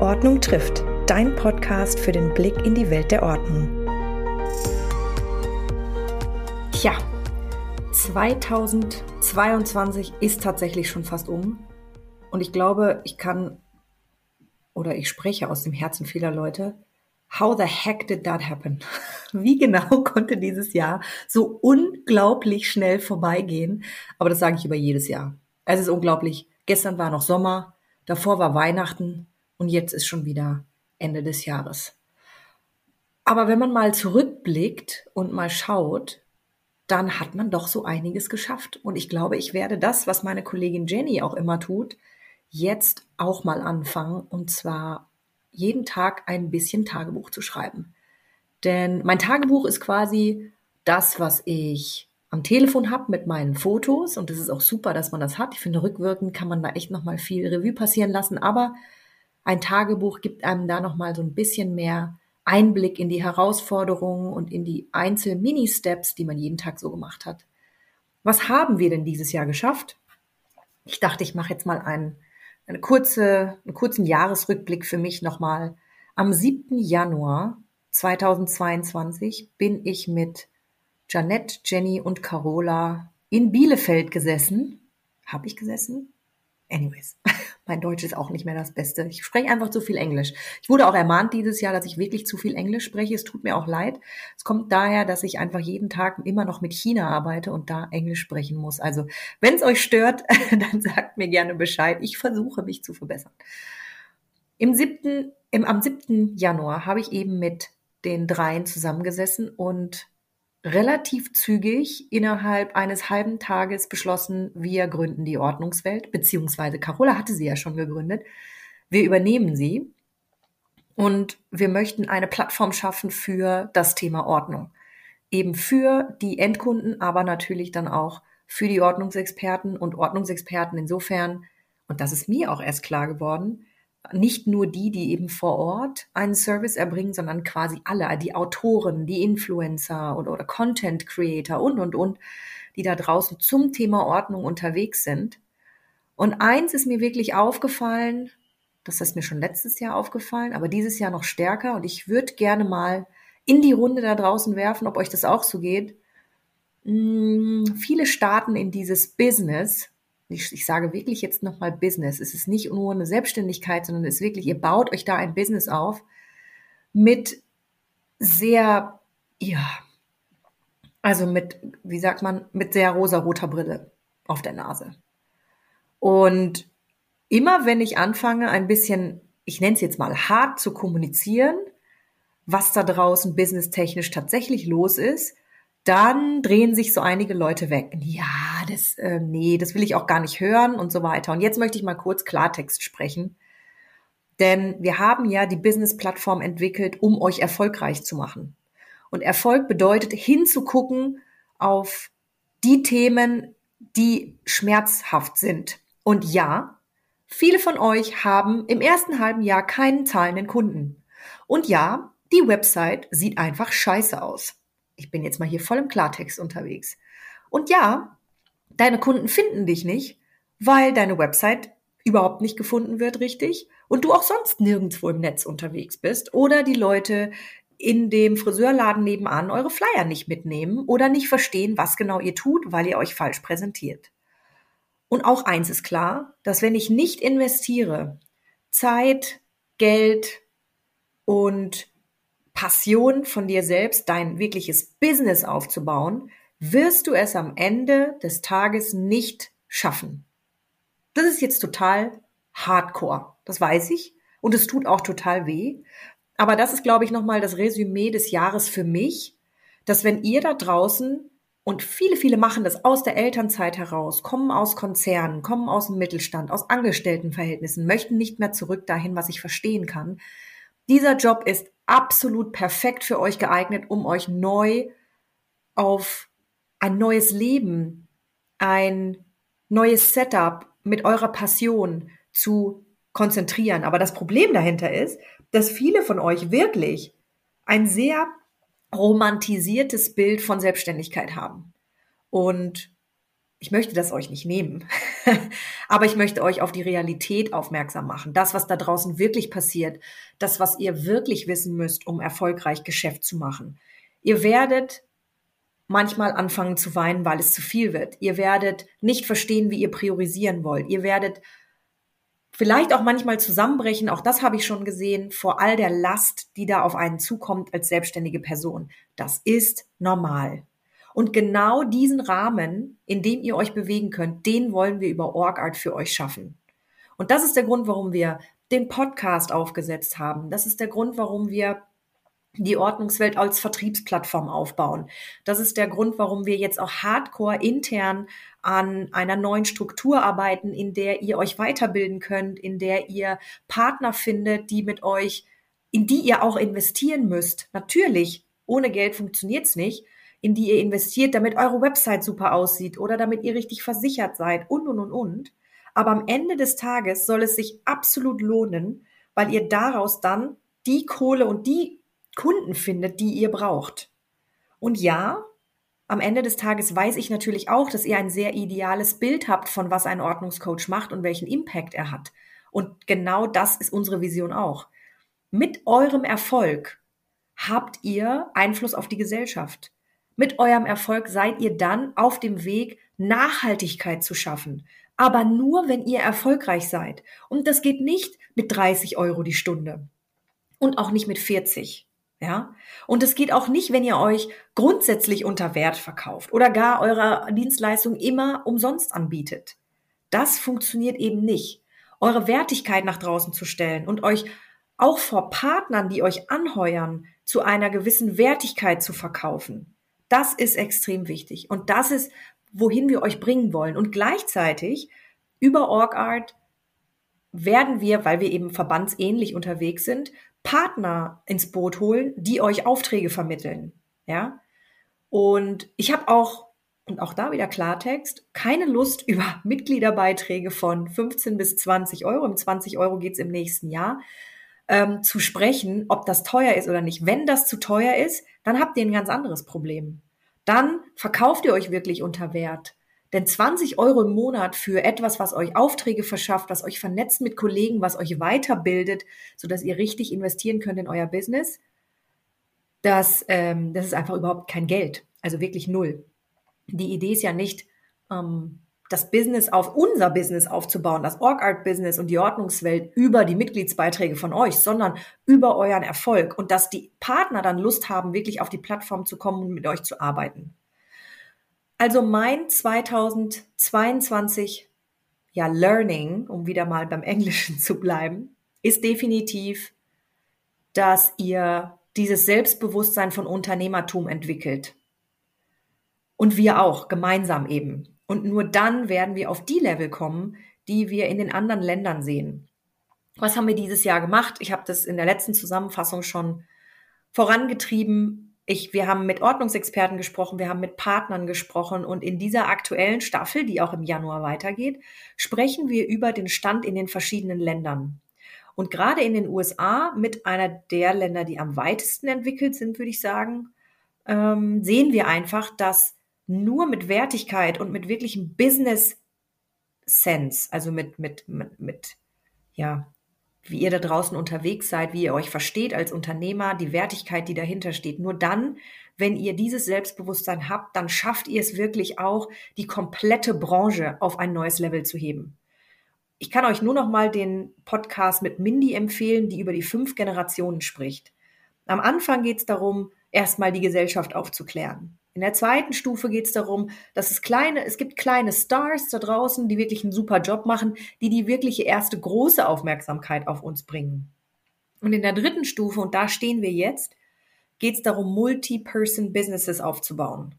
Ordnung trifft, dein Podcast für den Blick in die Welt der Ordnung. Tja, 2022 ist tatsächlich schon fast um. Und ich glaube, ich kann oder ich spreche aus dem Herzen vieler Leute. How the heck did that happen? Wie genau konnte dieses Jahr so unglaublich schnell vorbeigehen? Aber das sage ich über jedes Jahr. Es ist unglaublich. Gestern war noch Sommer, davor war Weihnachten und jetzt ist schon wieder Ende des Jahres. Aber wenn man mal zurückblickt und mal schaut, dann hat man doch so einiges geschafft. Und ich glaube, ich werde das, was meine Kollegin Jenny auch immer tut, jetzt auch mal anfangen. Und zwar jeden Tag ein bisschen Tagebuch zu schreiben. Denn mein Tagebuch ist quasi das, was ich am Telefon habe mit meinen Fotos. Und das ist auch super, dass man das hat. Ich finde, rückwirkend kann man da echt nochmal viel Revue passieren lassen. Aber ein Tagebuch gibt einem da nochmal so ein bisschen mehr Einblick in die Herausforderungen und in die einzelnen Mini-Steps, die man jeden Tag so gemacht hat. Was haben wir denn dieses Jahr geschafft? Ich dachte, ich mache jetzt mal einen, eine kurze, einen kurzen Jahresrückblick für mich nochmal. Am 7. Januar 2022 bin ich mit Janette, Jenny und Carola in Bielefeld gesessen. Habe ich gesessen? Anyways, mein Deutsch ist auch nicht mehr das Beste. Ich spreche einfach zu viel Englisch. Ich wurde auch ermahnt dieses Jahr, dass ich wirklich zu viel Englisch spreche. Es tut mir auch leid. Es kommt daher, dass ich einfach jeden Tag immer noch mit China arbeite und da Englisch sprechen muss. Also, wenn es euch stört, dann sagt mir gerne Bescheid. Ich versuche mich zu verbessern. Im siebten, im, am 7. Januar habe ich eben mit den dreien zusammengesessen und relativ zügig innerhalb eines halben Tages beschlossen, wir gründen die Ordnungswelt, beziehungsweise Carola hatte sie ja schon gegründet. Wir übernehmen sie und wir möchten eine Plattform schaffen für das Thema Ordnung. Eben für die Endkunden, aber natürlich dann auch für die Ordnungsexperten und Ordnungsexperten insofern, und das ist mir auch erst klar geworden, nicht nur die, die eben vor Ort einen Service erbringen, sondern quasi alle, die Autoren, die Influencer oder, oder Content Creator und, und, und, die da draußen zum Thema Ordnung unterwegs sind. Und eins ist mir wirklich aufgefallen, das ist mir schon letztes Jahr aufgefallen, aber dieses Jahr noch stärker und ich würde gerne mal in die Runde da draußen werfen, ob euch das auch so geht. Hm, viele starten in dieses Business ich, ich sage wirklich jetzt nochmal Business. Es ist nicht nur eine Selbstständigkeit, sondern es ist wirklich, ihr baut euch da ein Business auf mit sehr, ja, also mit, wie sagt man, mit sehr rosa-roter Brille auf der Nase. Und immer wenn ich anfange, ein bisschen, ich nenne es jetzt mal hart zu kommunizieren, was da draußen businesstechnisch tatsächlich los ist, dann drehen sich so einige Leute weg. Ja, das, äh, nee, das will ich auch gar nicht hören und so weiter. Und jetzt möchte ich mal kurz Klartext sprechen. Denn wir haben ja die Business-Plattform entwickelt, um euch erfolgreich zu machen. Und Erfolg bedeutet hinzugucken auf die Themen, die schmerzhaft sind. Und ja, viele von euch haben im ersten halben Jahr keinen zahlenden Kunden. Und ja, die Website sieht einfach scheiße aus. Ich bin jetzt mal hier voll im Klartext unterwegs. Und ja, deine Kunden finden dich nicht, weil deine Website überhaupt nicht gefunden wird, richtig? Und du auch sonst nirgendwo im Netz unterwegs bist oder die Leute in dem Friseurladen nebenan eure Flyer nicht mitnehmen oder nicht verstehen, was genau ihr tut, weil ihr euch falsch präsentiert. Und auch eins ist klar, dass wenn ich nicht investiere, Zeit, Geld und Passion von dir selbst, dein wirkliches Business aufzubauen, wirst du es am Ende des Tages nicht schaffen. Das ist jetzt total hardcore. Das weiß ich. Und es tut auch total weh. Aber das ist, glaube ich, nochmal das Resümee des Jahres für mich, dass wenn ihr da draußen und viele, viele machen das aus der Elternzeit heraus, kommen aus Konzernen, kommen aus dem Mittelstand, aus Angestelltenverhältnissen, möchten nicht mehr zurück dahin, was ich verstehen kann. Dieser Job ist absolut perfekt für euch geeignet, um euch neu auf ein neues Leben, ein neues Setup mit eurer Passion zu konzentrieren. Aber das Problem dahinter ist, dass viele von euch wirklich ein sehr romantisiertes Bild von Selbstständigkeit haben. Und ich möchte das euch nicht nehmen, aber ich möchte euch auf die Realität aufmerksam machen. Das, was da draußen wirklich passiert, das, was ihr wirklich wissen müsst, um erfolgreich Geschäft zu machen. Ihr werdet manchmal anfangen zu weinen, weil es zu viel wird. Ihr werdet nicht verstehen, wie ihr priorisieren wollt. Ihr werdet vielleicht auch manchmal zusammenbrechen, auch das habe ich schon gesehen, vor all der Last, die da auf einen zukommt als selbstständige Person. Das ist normal. Und genau diesen Rahmen, in dem ihr euch bewegen könnt, den wollen wir über OrgArt für euch schaffen. Und das ist der Grund, warum wir den Podcast aufgesetzt haben. Das ist der Grund, warum wir die Ordnungswelt als Vertriebsplattform aufbauen. Das ist der Grund, warum wir jetzt auch hardcore intern an einer neuen Struktur arbeiten, in der ihr euch weiterbilden könnt, in der ihr Partner findet, die mit euch, in die ihr auch investieren müsst. Natürlich, ohne Geld funktioniert's nicht, in die ihr investiert, damit eure Website super aussieht oder damit ihr richtig versichert seid und, und, und, und. Aber am Ende des Tages soll es sich absolut lohnen, weil ihr daraus dann die Kohle und die Kunden findet, die ihr braucht. Und ja, am Ende des Tages weiß ich natürlich auch, dass ihr ein sehr ideales Bild habt von was ein Ordnungscoach macht und welchen Impact er hat. Und genau das ist unsere Vision auch. Mit eurem Erfolg habt ihr Einfluss auf die Gesellschaft. Mit eurem Erfolg seid ihr dann auf dem Weg, Nachhaltigkeit zu schaffen. Aber nur, wenn ihr erfolgreich seid. Und das geht nicht mit 30 Euro die Stunde. Und auch nicht mit 40. Ja, und es geht auch nicht, wenn ihr euch grundsätzlich unter Wert verkauft oder gar eure Dienstleistung immer umsonst anbietet. Das funktioniert eben nicht. Eure Wertigkeit nach draußen zu stellen und euch auch vor Partnern, die euch anheuern, zu einer gewissen Wertigkeit zu verkaufen. Das ist extrem wichtig und das ist, wohin wir euch bringen wollen. Und gleichzeitig über OrgArt werden wir, weil wir eben verbandsähnlich unterwegs sind, Partner ins Boot holen, die euch Aufträge vermitteln. Ja. Und ich habe auch, und auch da wieder Klartext, keine Lust über Mitgliederbeiträge von 15 bis 20 Euro. Um 20 Euro geht's im nächsten Jahr. Ähm, zu sprechen, ob das teuer ist oder nicht. Wenn das zu teuer ist, dann habt ihr ein ganz anderes Problem. Dann verkauft ihr euch wirklich unter Wert. Denn 20 Euro im Monat für etwas, was euch Aufträge verschafft, was euch vernetzt mit Kollegen, was euch weiterbildet, sodass ihr richtig investieren könnt in euer Business, das, ähm, das ist einfach überhaupt kein Geld. Also wirklich null. Die Idee ist ja nicht, ähm, das Business auf unser Business aufzubauen, das Org-Art-Business und die Ordnungswelt über die Mitgliedsbeiträge von euch, sondern über euren Erfolg und dass die Partner dann Lust haben, wirklich auf die Plattform zu kommen und mit euch zu arbeiten. Also mein 2022 ja Learning, um wieder mal beim Englischen zu bleiben, ist definitiv, dass ihr dieses Selbstbewusstsein von Unternehmertum entwickelt. Und wir auch, gemeinsam eben. Und nur dann werden wir auf die Level kommen, die wir in den anderen Ländern sehen. Was haben wir dieses Jahr gemacht? Ich habe das in der letzten Zusammenfassung schon vorangetrieben. Ich, wir haben mit Ordnungsexperten gesprochen, wir haben mit Partnern gesprochen und in dieser aktuellen Staffel, die auch im Januar weitergeht, sprechen wir über den Stand in den verschiedenen Ländern. Und gerade in den USA, mit einer der Länder, die am weitesten entwickelt sind, würde ich sagen, ähm, sehen wir einfach, dass nur mit Wertigkeit und mit wirklichem Business Sense, also mit, mit, mit, mit ja, wie ihr da draußen unterwegs seid, wie ihr euch versteht als Unternehmer, die Wertigkeit, die dahinter steht. Nur dann, wenn ihr dieses Selbstbewusstsein habt, dann schafft ihr es wirklich auch, die komplette Branche auf ein neues Level zu heben. Ich kann euch nur noch mal den Podcast mit Mindy empfehlen, die über die fünf Generationen spricht. Am Anfang geht es darum, erstmal die Gesellschaft aufzuklären. In der zweiten Stufe geht es darum, dass es kleine, es gibt kleine Stars da draußen, die wirklich einen super Job machen, die die wirkliche erste große Aufmerksamkeit auf uns bringen. Und in der dritten Stufe, und da stehen wir jetzt, geht es darum, Multi-Person-Businesses aufzubauen.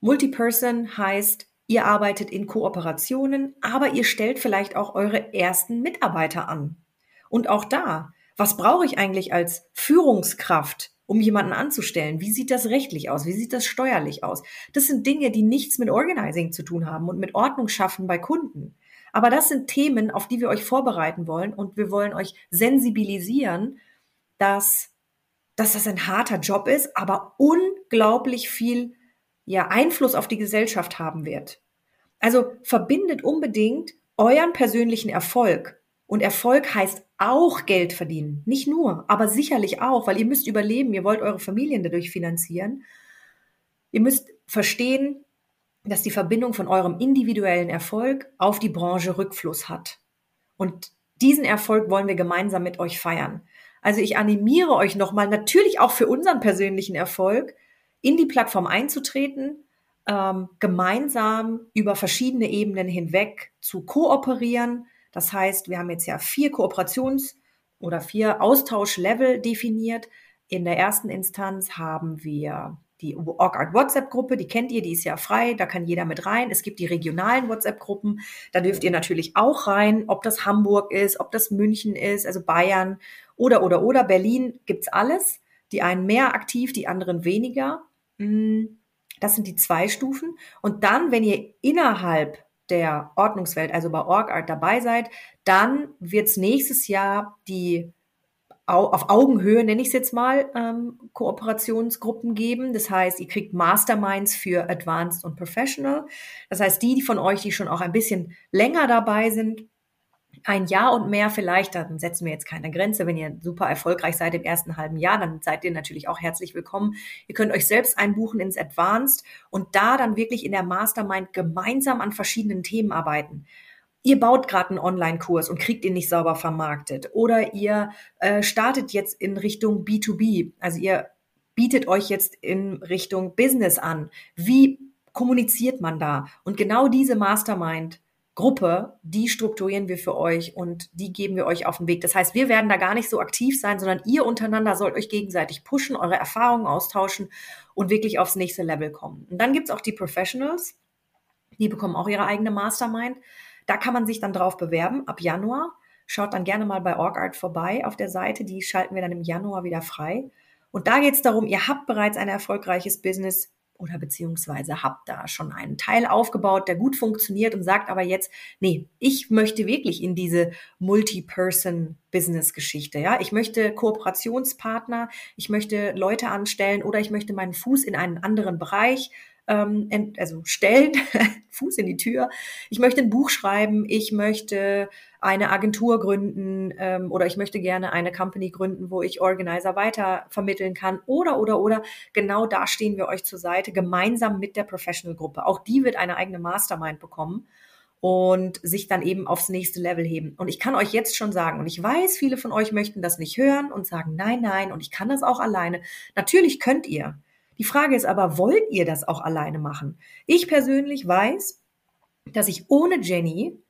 Multi-Person heißt, ihr arbeitet in Kooperationen, aber ihr stellt vielleicht auch eure ersten Mitarbeiter an. Und auch da, was brauche ich eigentlich als Führungskraft? Um jemanden anzustellen? Wie sieht das rechtlich aus? Wie sieht das steuerlich aus? Das sind Dinge, die nichts mit Organizing zu tun haben und mit Ordnung schaffen bei Kunden. Aber das sind Themen, auf die wir euch vorbereiten wollen und wir wollen euch sensibilisieren, dass, dass das ein harter Job ist, aber unglaublich viel ja, Einfluss auf die Gesellschaft haben wird. Also verbindet unbedingt euren persönlichen Erfolg. Und Erfolg heißt auch Geld verdienen. Nicht nur, aber sicherlich auch, weil ihr müsst überleben, ihr wollt eure Familien dadurch finanzieren. Ihr müsst verstehen, dass die Verbindung von eurem individuellen Erfolg auf die Branche Rückfluss hat. Und diesen Erfolg wollen wir gemeinsam mit euch feiern. Also ich animiere euch nochmal, natürlich auch für unseren persönlichen Erfolg, in die Plattform einzutreten, ähm, gemeinsam über verschiedene Ebenen hinweg zu kooperieren. Das heißt, wir haben jetzt ja vier Kooperations- oder vier Austauschlevel definiert. In der ersten Instanz haben wir die OrgArt WhatsApp-Gruppe, die kennt ihr, die ist ja frei, da kann jeder mit rein. Es gibt die regionalen WhatsApp-Gruppen, da dürft ihr natürlich auch rein, ob das Hamburg ist, ob das München ist, also Bayern oder, oder, oder. Berlin gibt's alles. Die einen mehr aktiv, die anderen weniger. Hm, das sind die zwei Stufen. Und dann, wenn ihr innerhalb der Ordnungswelt, also bei OrgArt dabei seid, dann wird's nächstes Jahr die auf Augenhöhe, nenne ich es jetzt mal, ähm, Kooperationsgruppen geben. Das heißt, ihr kriegt Masterminds für Advanced und Professional. Das heißt, die, die von euch, die schon auch ein bisschen länger dabei sind, ein Jahr und mehr vielleicht, dann setzen wir jetzt keine Grenze. Wenn ihr super erfolgreich seid im ersten halben Jahr, dann seid ihr natürlich auch herzlich willkommen. Ihr könnt euch selbst einbuchen ins Advanced und da dann wirklich in der Mastermind gemeinsam an verschiedenen Themen arbeiten. Ihr baut gerade einen Online-Kurs und kriegt ihn nicht sauber vermarktet. Oder ihr äh, startet jetzt in Richtung B2B. Also ihr bietet euch jetzt in Richtung Business an. Wie kommuniziert man da? Und genau diese Mastermind Gruppe, die strukturieren wir für euch und die geben wir euch auf den Weg. Das heißt, wir werden da gar nicht so aktiv sein, sondern ihr untereinander sollt euch gegenseitig pushen, eure Erfahrungen austauschen und wirklich aufs nächste Level kommen. Und dann gibt's auch die Professionals, die bekommen auch ihre eigene Mastermind. Da kann man sich dann drauf bewerben ab Januar. Schaut dann gerne mal bei OrgArt vorbei auf der Seite. Die schalten wir dann im Januar wieder frei. Und da geht's darum, ihr habt bereits ein erfolgreiches Business, oder beziehungsweise habt da schon einen Teil aufgebaut, der gut funktioniert und sagt aber jetzt, nee, ich möchte wirklich in diese Multi-Person-Business-Geschichte, ja. Ich möchte Kooperationspartner, ich möchte Leute anstellen oder ich möchte meinen Fuß in einen anderen Bereich ähm, also stellen, Fuß in die Tür. Ich möchte ein Buch schreiben, ich möchte eine Agentur gründen ähm, oder ich möchte gerne eine Company gründen, wo ich Organizer weiter vermitteln kann oder oder oder genau da stehen wir euch zur Seite gemeinsam mit der Professional Gruppe. Auch die wird eine eigene Mastermind bekommen und sich dann eben aufs nächste Level heben. Und ich kann euch jetzt schon sagen, und ich weiß, viele von euch möchten das nicht hören und sagen, nein, nein, und ich kann das auch alleine. Natürlich könnt ihr. Die Frage ist aber, wollt ihr das auch alleine machen? Ich persönlich weiß, dass ich ohne Jenny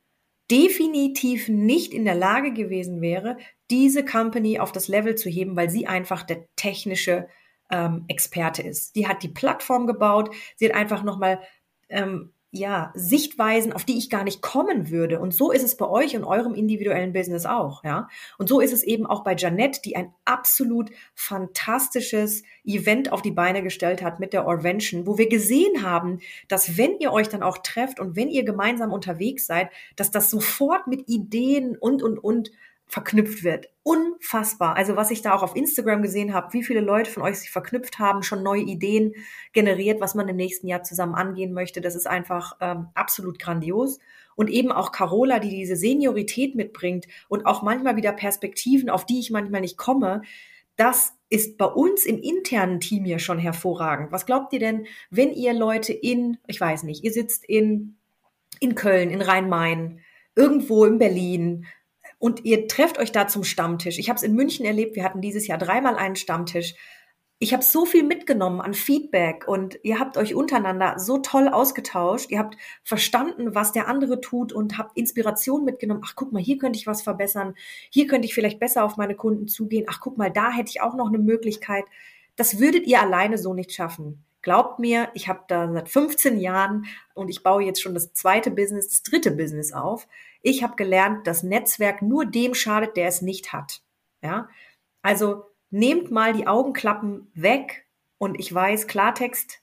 definitiv nicht in der Lage gewesen wäre, diese Company auf das Level zu heben, weil sie einfach der technische ähm, Experte ist. Die hat die Plattform gebaut, sie hat einfach nochmal ähm, ja, Sichtweisen, auf die ich gar nicht kommen würde. Und so ist es bei euch und eurem individuellen Business auch, ja. Und so ist es eben auch bei Janette, die ein absolut fantastisches Event auf die Beine gestellt hat mit der Orvention, wo wir gesehen haben, dass wenn ihr euch dann auch trefft und wenn ihr gemeinsam unterwegs seid, dass das sofort mit Ideen und, und, und verknüpft wird. Unfassbar. Also was ich da auch auf Instagram gesehen habe, wie viele Leute von euch sich verknüpft haben, schon neue Ideen generiert, was man im nächsten Jahr zusammen angehen möchte. Das ist einfach ähm, absolut grandios. Und eben auch Carola, die diese Seniorität mitbringt und auch manchmal wieder Perspektiven, auf die ich manchmal nicht komme. Das ist bei uns im internen Team ja schon hervorragend. Was glaubt ihr denn, wenn ihr Leute in, ich weiß nicht, ihr sitzt in, in Köln, in Rhein-Main, irgendwo in Berlin, und ihr trefft euch da zum Stammtisch. Ich habe es in München erlebt, wir hatten dieses Jahr dreimal einen Stammtisch. Ich habe so viel mitgenommen an Feedback und ihr habt euch untereinander so toll ausgetauscht. Ihr habt verstanden, was der andere tut und habt Inspiration mitgenommen. Ach, guck mal, hier könnte ich was verbessern. Hier könnte ich vielleicht besser auf meine Kunden zugehen. Ach, guck mal, da hätte ich auch noch eine Möglichkeit. Das würdet ihr alleine so nicht schaffen. Glaubt mir, ich habe da seit 15 Jahren und ich baue jetzt schon das zweite Business, das dritte Business auf. Ich habe gelernt, dass Netzwerk nur dem schadet, der es nicht hat. Ja, also nehmt mal die Augenklappen weg und ich weiß Klartext,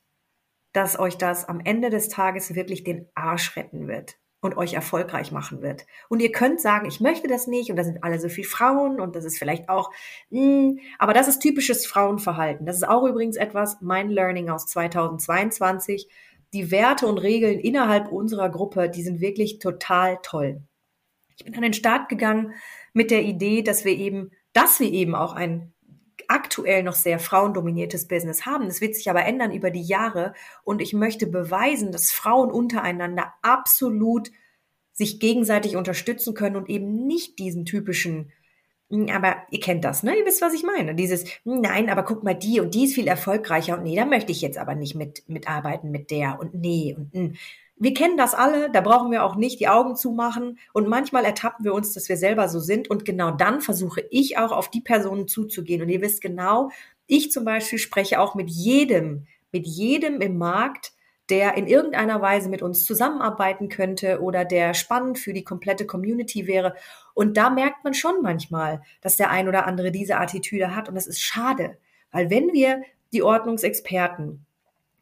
dass euch das am Ende des Tages wirklich den Arsch retten wird und euch erfolgreich machen wird. Und ihr könnt sagen, ich möchte das nicht und da sind alle so viel Frauen und das ist vielleicht auch, mh, hm, aber das ist typisches Frauenverhalten. Das ist auch übrigens etwas, mein Learning aus 2022. die Werte und Regeln innerhalb unserer Gruppe, die sind wirklich total toll. Ich bin an den Start gegangen mit der Idee, dass wir eben, dass wir eben auch ein aktuell noch sehr frauendominiertes Business haben. Das wird sich aber ändern über die Jahre und ich möchte beweisen, dass Frauen untereinander absolut sich gegenseitig unterstützen können und eben nicht diesen typischen aber ihr kennt das, ne? Ihr wisst, was ich meine. Dieses, hm, nein, aber guck mal, die und die ist viel erfolgreicher und nee, da möchte ich jetzt aber nicht mit, mitarbeiten mit der und nee und mh. Hm. Wir kennen das alle, da brauchen wir auch nicht die Augen zumachen und manchmal ertappen wir uns, dass wir selber so sind und genau dann versuche ich auch auf die Personen zuzugehen und ihr wisst genau, ich zum Beispiel spreche auch mit jedem, mit jedem im Markt, der in irgendeiner Weise mit uns zusammenarbeiten könnte oder der spannend für die komplette Community wäre. Und da merkt man schon manchmal, dass der ein oder andere diese Attitüde hat. Und das ist schade, weil wenn wir die Ordnungsexperten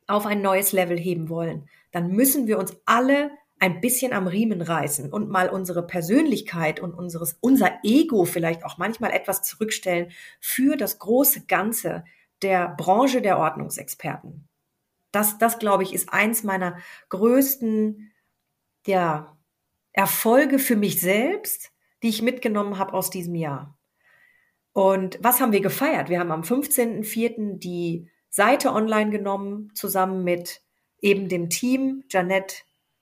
auf ein neues Level heben wollen, dann müssen wir uns alle ein bisschen am Riemen reißen und mal unsere Persönlichkeit und unseres, unser Ego vielleicht auch manchmal etwas zurückstellen für das große Ganze der Branche der Ordnungsexperten. Das, das glaube ich, ist eins meiner größten, ja, Erfolge für mich selbst, die ich mitgenommen habe aus diesem Jahr. Und was haben wir gefeiert? Wir haben am 15.04. die Seite online genommen, zusammen mit eben dem Team, Janette,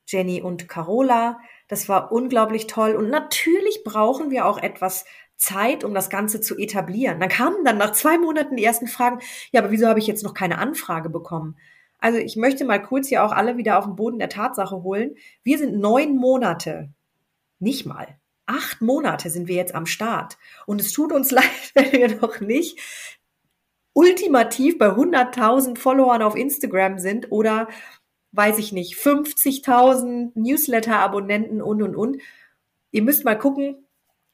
Jenny und Carola. Das war unglaublich toll. Und natürlich brauchen wir auch etwas Zeit, um das Ganze zu etablieren. Dann kamen dann nach zwei Monaten die ersten Fragen, ja, aber wieso habe ich jetzt noch keine Anfrage bekommen? Also ich möchte mal kurz hier auch alle wieder auf den Boden der Tatsache holen. Wir sind neun Monate, nicht mal, acht Monate sind wir jetzt am Start. Und es tut uns leid, wenn wir noch nicht ultimativ bei 100.000 Followern auf Instagram sind oder, weiß ich nicht, 50.000 Newsletter-Abonnenten und, und, und. Ihr müsst mal gucken,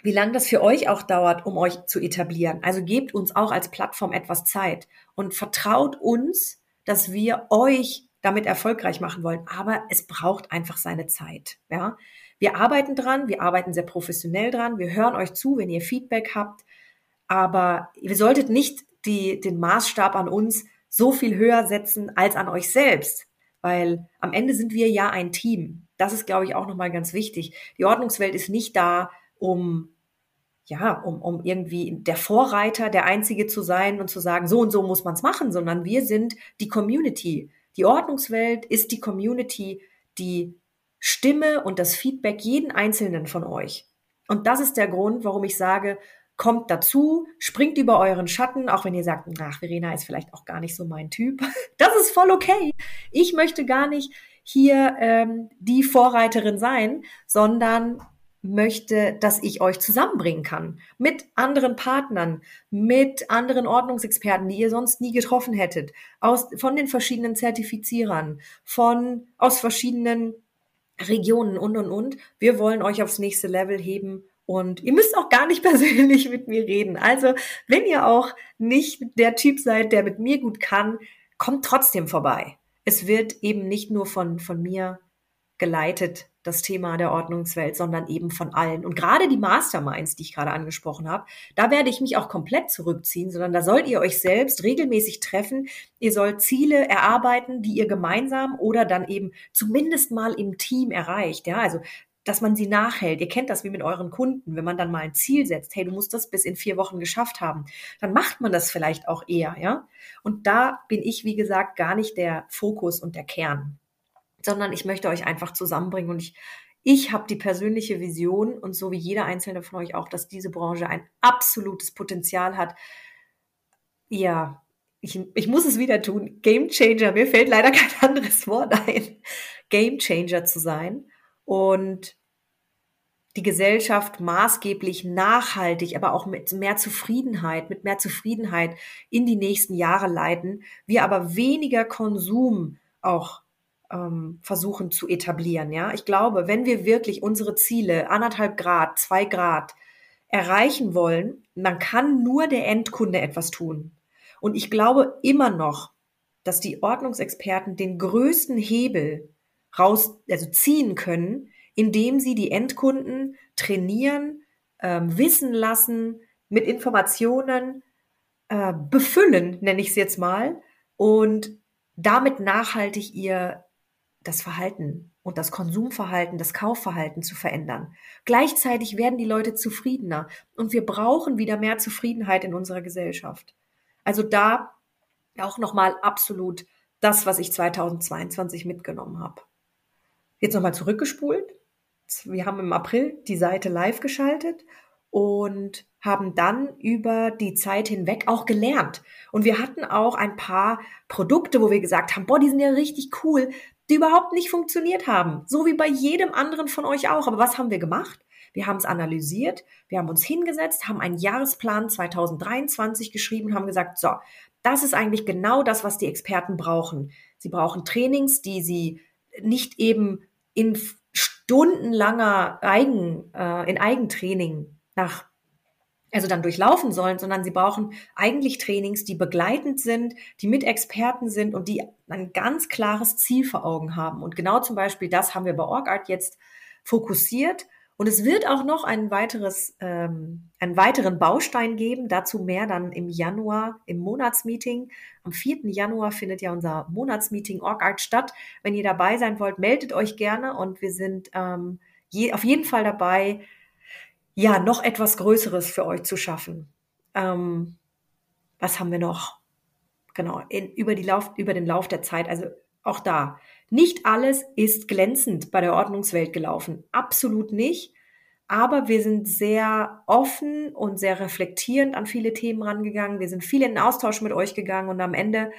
wie lange das für euch auch dauert, um euch zu etablieren. Also gebt uns auch als Plattform etwas Zeit und vertraut uns, dass wir euch damit erfolgreich machen wollen. Aber es braucht einfach seine Zeit. Ja, wir arbeiten dran, wir arbeiten sehr professionell dran, wir hören euch zu, wenn ihr Feedback habt. Aber ihr solltet nicht die, den Maßstab an uns so viel höher setzen als an euch selbst. Weil am Ende sind wir ja ein Team. Das ist, glaube ich, auch nochmal ganz wichtig. Die Ordnungswelt ist nicht da, um ja, um, um irgendwie der Vorreiter, der Einzige zu sein und zu sagen, so und so muss man es machen, sondern wir sind die Community. Die Ordnungswelt ist die Community, die Stimme und das Feedback jeden Einzelnen von euch. Und das ist der Grund, warum ich sage, kommt dazu, springt über euren Schatten, auch wenn ihr sagt, ach, Verena ist vielleicht auch gar nicht so mein Typ. Das ist voll okay. Ich möchte gar nicht hier ähm, die Vorreiterin sein, sondern möchte, dass ich euch zusammenbringen kann. Mit anderen Partnern, mit anderen Ordnungsexperten, die ihr sonst nie getroffen hättet, aus, von den verschiedenen Zertifizierern, von, aus verschiedenen Regionen und, und, und. Wir wollen euch aufs nächste Level heben und ihr müsst auch gar nicht persönlich mit mir reden. Also, wenn ihr auch nicht der Typ seid, der mit mir gut kann, kommt trotzdem vorbei. Es wird eben nicht nur von, von mir geleitet, das Thema der Ordnungswelt, sondern eben von allen. Und gerade die Masterminds, die ich gerade angesprochen habe, da werde ich mich auch komplett zurückziehen, sondern da sollt ihr euch selbst regelmäßig treffen. Ihr sollt Ziele erarbeiten, die ihr gemeinsam oder dann eben zumindest mal im Team erreicht. Ja, also dass man sie nachhält. Ihr kennt das wie mit euren Kunden. Wenn man dann mal ein Ziel setzt, hey, du musst das bis in vier Wochen geschafft haben, dann macht man das vielleicht auch eher, ja. Und da bin ich, wie gesagt, gar nicht der Fokus und der Kern sondern ich möchte euch einfach zusammenbringen und ich, ich habe die persönliche Vision und so wie jeder einzelne von euch auch, dass diese Branche ein absolutes Potenzial hat. Ja, ich, ich muss es wieder tun. Game Changer, mir fällt leider kein anderes Wort ein. Game Changer zu sein und die Gesellschaft maßgeblich nachhaltig, aber auch mit mehr Zufriedenheit, mit mehr Zufriedenheit in die nächsten Jahre leiten, wir aber weniger Konsum auch ähm, versuchen zu etablieren. Ja, ich glaube, wenn wir wirklich unsere Ziele anderthalb Grad, zwei Grad erreichen wollen, dann kann nur der Endkunde etwas tun. Und ich glaube immer noch, dass die Ordnungsexperten den größten Hebel raus, also ziehen können, indem sie die Endkunden trainieren, ähm, wissen lassen, mit Informationen äh, befüllen, nenne ich es jetzt mal, und damit nachhaltig ihr das Verhalten und das Konsumverhalten, das Kaufverhalten zu verändern. Gleichzeitig werden die Leute zufriedener und wir brauchen wieder mehr Zufriedenheit in unserer Gesellschaft. Also da auch nochmal absolut das, was ich 2022 mitgenommen habe. Jetzt nochmal zurückgespult. Wir haben im April die Seite live geschaltet und haben dann über die Zeit hinweg auch gelernt. Und wir hatten auch ein paar Produkte, wo wir gesagt haben, boah, die sind ja richtig cool, die überhaupt nicht funktioniert haben. So wie bei jedem anderen von euch auch. Aber was haben wir gemacht? Wir haben es analysiert, wir haben uns hingesetzt, haben einen Jahresplan 2023 geschrieben, haben gesagt, so, das ist eigentlich genau das, was die Experten brauchen. Sie brauchen Trainings, die sie nicht eben in stundenlanger Eigen, äh, in Eigentraining nach also dann durchlaufen sollen, sondern sie brauchen eigentlich Trainings, die begleitend sind, die mit Experten sind und die ein ganz klares Ziel vor Augen haben. Und genau zum Beispiel das haben wir bei OrgArt jetzt fokussiert und es wird auch noch ein weiteres, ähm, einen weiteren Baustein geben, dazu mehr dann im Januar im Monatsmeeting. Am 4. Januar findet ja unser Monatsmeeting OrgArt statt. Wenn ihr dabei sein wollt, meldet euch gerne und wir sind ähm, je, auf jeden Fall dabei, ja, noch etwas Größeres für euch zu schaffen. Ähm, was haben wir noch? Genau, in, über, die Lauf, über den Lauf der Zeit. Also auch da, nicht alles ist glänzend bei der Ordnungswelt gelaufen. Absolut nicht. Aber wir sind sehr offen und sehr reflektierend an viele Themen rangegangen. Wir sind viel in den Austausch mit euch gegangen und am Ende,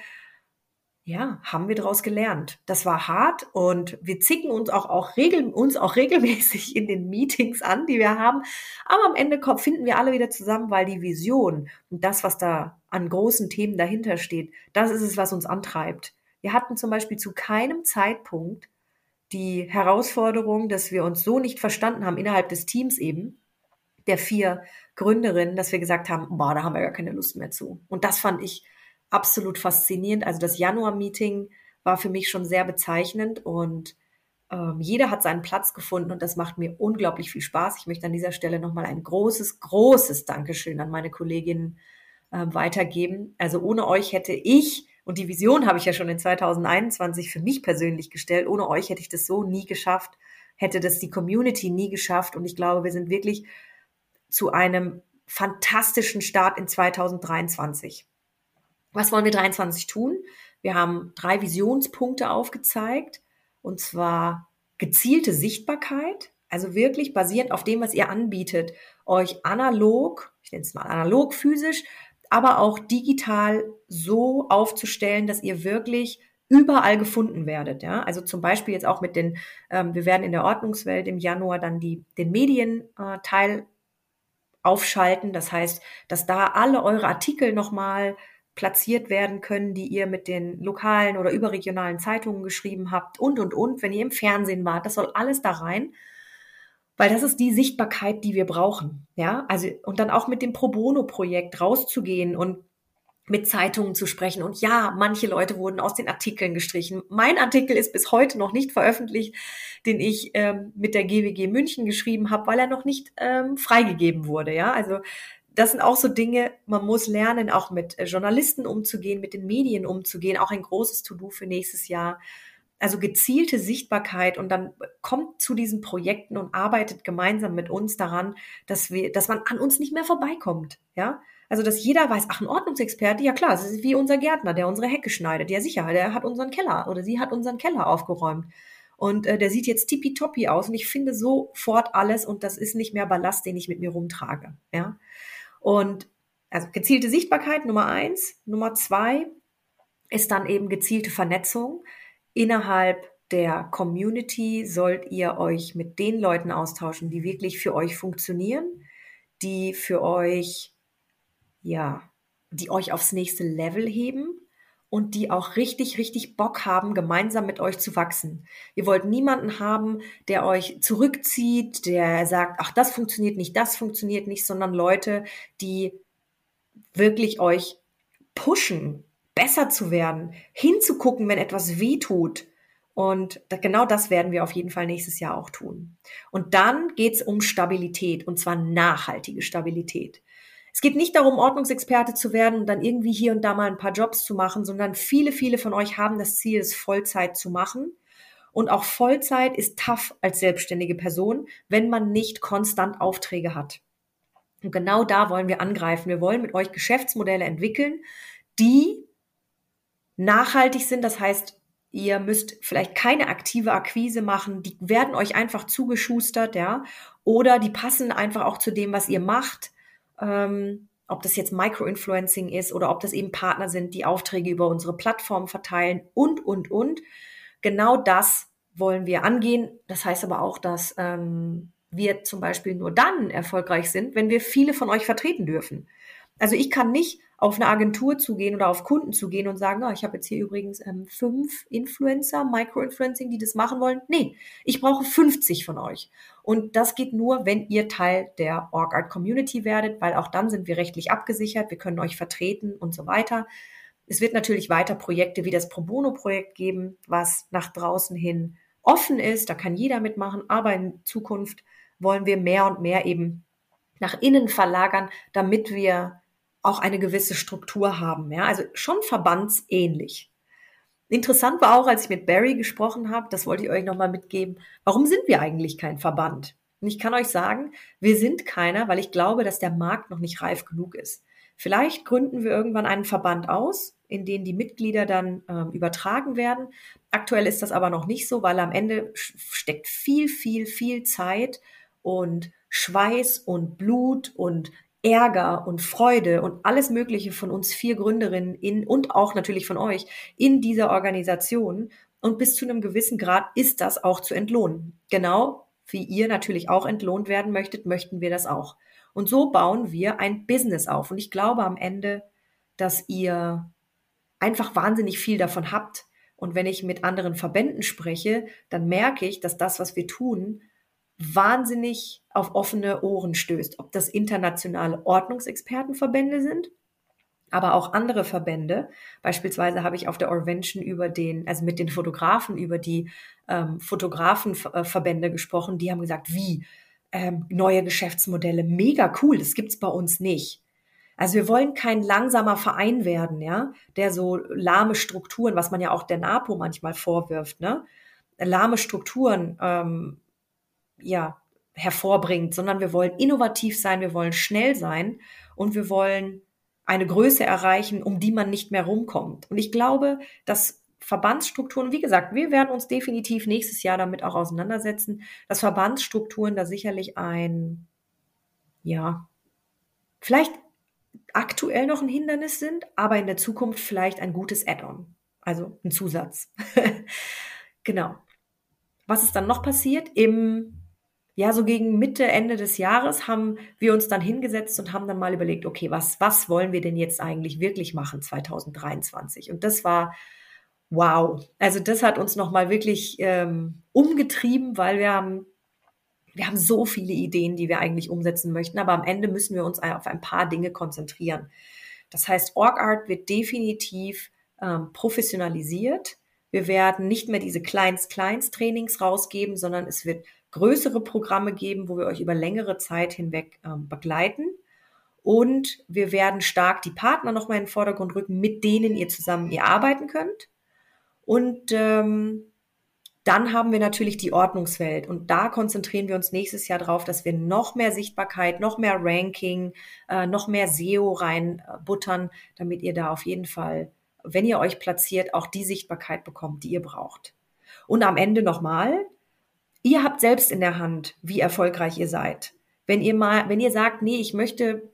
ja, haben wir daraus gelernt. Das war hart und wir zicken uns auch, auch, regel, uns auch regelmäßig in den Meetings an, die wir haben. Aber am Ende finden wir alle wieder zusammen, weil die Vision und das, was da an großen Themen dahinter steht, das ist es, was uns antreibt. Wir hatten zum Beispiel zu keinem Zeitpunkt die Herausforderung, dass wir uns so nicht verstanden haben innerhalb des Teams eben, der vier Gründerinnen, dass wir gesagt haben, boah, da haben wir gar keine Lust mehr zu. Und das fand ich absolut faszinierend. Also das Januar-Meeting war für mich schon sehr bezeichnend und ähm, jeder hat seinen Platz gefunden und das macht mir unglaublich viel Spaß. Ich möchte an dieser Stelle nochmal ein großes, großes Dankeschön an meine Kolleginnen äh, weitergeben. Also ohne euch hätte ich und die Vision habe ich ja schon in 2021 für mich persönlich gestellt. Ohne euch hätte ich das so nie geschafft, hätte das die Community nie geschafft. Und ich glaube, wir sind wirklich zu einem fantastischen Start in 2023. Was wollen wir 23 tun? Wir haben drei Visionspunkte aufgezeigt, und zwar gezielte Sichtbarkeit, also wirklich basierend auf dem, was ihr anbietet, euch analog, ich nenne es mal analog physisch, aber auch digital so aufzustellen, dass ihr wirklich überall gefunden werdet. Ja? Also zum Beispiel jetzt auch mit den, ähm, wir werden in der Ordnungswelt im Januar dann die, den Medienteil äh, aufschalten. Das heißt, dass da alle eure Artikel nochmal platziert werden können, die ihr mit den lokalen oder überregionalen Zeitungen geschrieben habt und, und, und. Wenn ihr im Fernsehen wart, das soll alles da rein weil das ist die Sichtbarkeit, die wir brauchen. Ja, also und dann auch mit dem Pro Bono Projekt rauszugehen und mit Zeitungen zu sprechen. Und ja, manche Leute wurden aus den Artikeln gestrichen. Mein Artikel ist bis heute noch nicht veröffentlicht, den ich ähm, mit der GWG München geschrieben habe, weil er noch nicht ähm, freigegeben wurde. Ja, also das sind auch so Dinge, man muss lernen, auch mit äh, Journalisten umzugehen, mit den Medien umzugehen, auch ein großes To-Do für nächstes Jahr also gezielte Sichtbarkeit und dann kommt zu diesen Projekten und arbeitet gemeinsam mit uns daran, dass wir, dass man an uns nicht mehr vorbeikommt, ja. Also, dass jeder weiß, ach, ein Ordnungsexperte, ja klar, das ist wie unser Gärtner, der unsere Hecke schneidet. Ja, sicher, der hat unseren Keller oder sie hat unseren Keller aufgeräumt. Und äh, der sieht jetzt tippitoppi aus und ich finde sofort alles und das ist nicht mehr Ballast, den ich mit mir rumtrage, ja. Und also gezielte Sichtbarkeit Nummer eins. Nummer zwei ist dann eben gezielte Vernetzung innerhalb der Community sollt ihr euch mit den Leuten austauschen, die wirklich für euch funktionieren, die für euch, ja, die euch aufs nächste Level heben und die auch richtig, richtig Bock haben, gemeinsam mit euch zu wachsen. Ihr wollt niemanden haben, der euch zurückzieht, der sagt, ach, das funktioniert nicht, das funktioniert nicht, sondern Leute, die wirklich euch pushen, besser zu werden, hinzugucken, wenn etwas weh tut. Und genau das werden wir auf jeden Fall nächstes Jahr auch tun. Und dann geht es um Stabilität, und zwar nachhaltige Stabilität. Es geht nicht darum, Ordnungsexperte zu werden und dann irgendwie hier und da mal ein paar Jobs zu machen, sondern viele, viele von euch haben das Ziel, es Vollzeit zu machen. Und auch Vollzeit ist tough als selbstständige Person, wenn man nicht konstant Aufträge hat. Und genau da wollen wir angreifen. Wir wollen mit euch Geschäftsmodelle entwickeln, die nachhaltig sind. Das heißt, ihr müsst vielleicht keine aktive Akquise machen. Die werden euch einfach zugeschustert, ja. Oder die passen einfach auch zu dem, was ihr macht. Ähm, ob das jetzt Micro-Influencing ist oder ob das eben Partner sind, die Aufträge über unsere Plattform verteilen und, und, und. Genau das wollen wir angehen. Das heißt aber auch, dass ähm, wir zum Beispiel nur dann erfolgreich sind, wenn wir viele von euch vertreten dürfen. Also ich kann nicht auf eine Agentur zugehen oder auf Kunden zugehen und sagen, oh, ich habe jetzt hier übrigens ähm, fünf Influencer, Micro-Influencing, die das machen wollen. Nee, ich brauche 50 von euch. Und das geht nur, wenn ihr Teil der OrgArt Community werdet, weil auch dann sind wir rechtlich abgesichert, wir können euch vertreten und so weiter. Es wird natürlich weiter Projekte wie das Pro Bono Projekt geben, was nach draußen hin offen ist, da kann jeder mitmachen, aber in Zukunft wollen wir mehr und mehr eben nach innen verlagern, damit wir auch eine gewisse Struktur haben. Ja? Also schon verbandsähnlich. Interessant war auch, als ich mit Barry gesprochen habe, das wollte ich euch nochmal mitgeben, warum sind wir eigentlich kein Verband? Und ich kann euch sagen, wir sind keiner, weil ich glaube, dass der Markt noch nicht reif genug ist. Vielleicht gründen wir irgendwann einen Verband aus, in den die Mitglieder dann ähm, übertragen werden. Aktuell ist das aber noch nicht so, weil am Ende steckt viel, viel, viel Zeit und Schweiß und Blut und Ärger und Freude und alles Mögliche von uns vier Gründerinnen in und auch natürlich von euch in dieser Organisation. Und bis zu einem gewissen Grad ist das auch zu entlohnen. Genau wie ihr natürlich auch entlohnt werden möchtet, möchten wir das auch. Und so bauen wir ein Business auf. Und ich glaube am Ende, dass ihr einfach wahnsinnig viel davon habt. Und wenn ich mit anderen Verbänden spreche, dann merke ich, dass das, was wir tun, wahnsinnig auf offene Ohren stößt. Ob das internationale Ordnungsexpertenverbände sind, aber auch andere Verbände. Beispielsweise habe ich auf der Orvention über den, also mit den Fotografen über die ähm, Fotografenverbände gesprochen. Die haben gesagt, wie ähm, neue Geschäftsmodelle, mega cool, das gibt's bei uns nicht. Also wir wollen kein langsamer Verein werden, ja, der so lahme Strukturen, was man ja auch der NAPO manchmal vorwirft, ne, lahme Strukturen ähm, ja, hervorbringt, sondern wir wollen innovativ sein, wir wollen schnell sein und wir wollen eine Größe erreichen, um die man nicht mehr rumkommt. Und ich glaube, dass Verbandsstrukturen, wie gesagt, wir werden uns definitiv nächstes Jahr damit auch auseinandersetzen, dass Verbandsstrukturen da sicherlich ein, ja, vielleicht aktuell noch ein Hindernis sind, aber in der Zukunft vielleicht ein gutes Add-on, also ein Zusatz. genau. Was ist dann noch passiert? Im ja, so gegen Mitte, Ende des Jahres haben wir uns dann hingesetzt und haben dann mal überlegt, okay, was, was wollen wir denn jetzt eigentlich wirklich machen 2023? Und das war wow. Also das hat uns nochmal wirklich ähm, umgetrieben, weil wir haben, wir haben so viele Ideen, die wir eigentlich umsetzen möchten, aber am Ende müssen wir uns auf ein paar Dinge konzentrieren. Das heißt, OrgArt wird definitiv ähm, professionalisiert. Wir werden nicht mehr diese Kleinst-Kleinst-Trainings rausgeben, sondern es wird größere Programme geben, wo wir euch über längere Zeit hinweg ähm, begleiten. Und wir werden stark die Partner nochmal in den Vordergrund rücken, mit denen ihr zusammen ihr arbeiten könnt. Und ähm, dann haben wir natürlich die Ordnungswelt. Und da konzentrieren wir uns nächstes Jahr drauf, dass wir noch mehr Sichtbarkeit, noch mehr Ranking, äh, noch mehr SEO reinbuttern, damit ihr da auf jeden Fall, wenn ihr euch platziert, auch die Sichtbarkeit bekommt, die ihr braucht. Und am Ende nochmal, Ihr habt selbst in der Hand, wie erfolgreich ihr seid. Wenn ihr mal, wenn ihr sagt, nee, ich möchte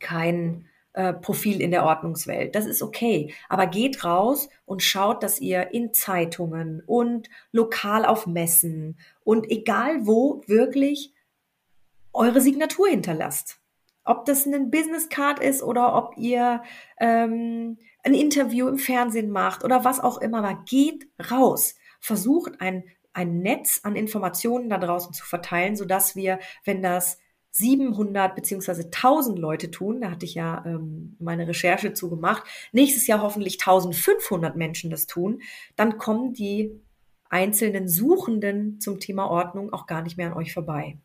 kein äh, Profil in der Ordnungswelt, das ist okay. Aber geht raus und schaut, dass ihr in Zeitungen und lokal auf Messen und egal wo wirklich eure Signatur hinterlasst. Ob das ein Business Card ist oder ob ihr ähm, ein Interview im Fernsehen macht oder was auch immer, aber geht raus. Versucht ein ein Netz an Informationen da draußen zu verteilen, so dass wir, wenn das 700 beziehungsweise 1000 Leute tun, da hatte ich ja ähm, meine Recherche zu gemacht, nächstes Jahr hoffentlich 1500 Menschen das tun, dann kommen die einzelnen Suchenden zum Thema Ordnung auch gar nicht mehr an euch vorbei.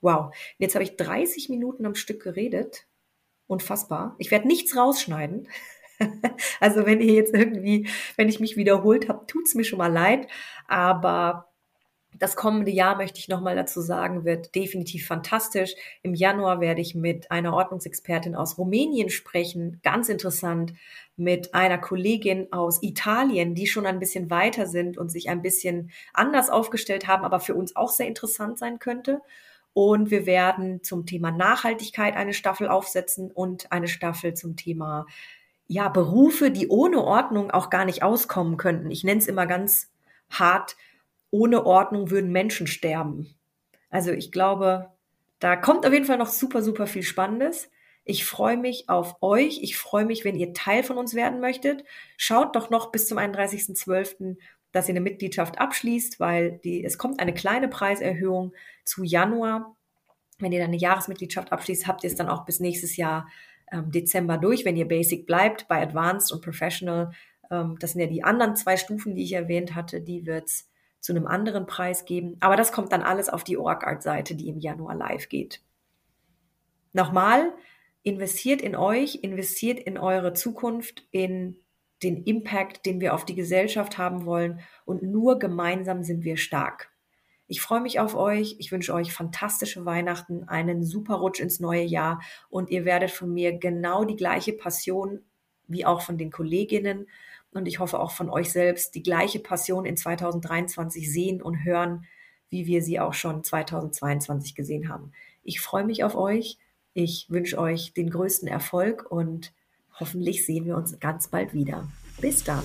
Wow, jetzt habe ich 30 Minuten am Stück geredet. Unfassbar. Ich werde nichts rausschneiden. also wenn ihr jetzt irgendwie, wenn ich mich wiederholt habe, tut's mir schon mal leid. Aber das kommende Jahr, möchte ich nochmal dazu sagen, wird definitiv fantastisch. Im Januar werde ich mit einer Ordnungsexpertin aus Rumänien sprechen. Ganz interessant. Mit einer Kollegin aus Italien, die schon ein bisschen weiter sind und sich ein bisschen anders aufgestellt haben, aber für uns auch sehr interessant sein könnte. Und wir werden zum Thema Nachhaltigkeit eine Staffel aufsetzen und eine Staffel zum Thema ja, Berufe, die ohne Ordnung auch gar nicht auskommen könnten. Ich nenne es immer ganz hart ohne Ordnung würden Menschen sterben. Also ich glaube, da kommt auf jeden Fall noch super, super viel Spannendes. Ich freue mich auf euch. Ich freue mich, wenn ihr Teil von uns werden möchtet. Schaut doch noch bis zum 31.12., dass ihr eine Mitgliedschaft abschließt, weil die, es kommt eine kleine Preiserhöhung zu Januar. Wenn ihr dann eine Jahresmitgliedschaft abschließt, habt ihr es dann auch bis nächstes Jahr ähm, Dezember durch, wenn ihr Basic bleibt. Bei Advanced und Professional, ähm, das sind ja die anderen zwei Stufen, die ich erwähnt hatte, die wird's zu einem anderen Preis geben. Aber das kommt dann alles auf die OrgArt-Seite, die im Januar live geht. Nochmal, investiert in euch, investiert in eure Zukunft, in den Impact, den wir auf die Gesellschaft haben wollen und nur gemeinsam sind wir stark. Ich freue mich auf euch. Ich wünsche euch fantastische Weihnachten, einen super Rutsch ins neue Jahr und ihr werdet von mir genau die gleiche Passion wie auch von den Kolleginnen und ich hoffe auch von euch selbst die gleiche Passion in 2023 sehen und hören, wie wir sie auch schon 2022 gesehen haben. Ich freue mich auf euch. Ich wünsche euch den größten Erfolg und hoffentlich sehen wir uns ganz bald wieder. Bis dann.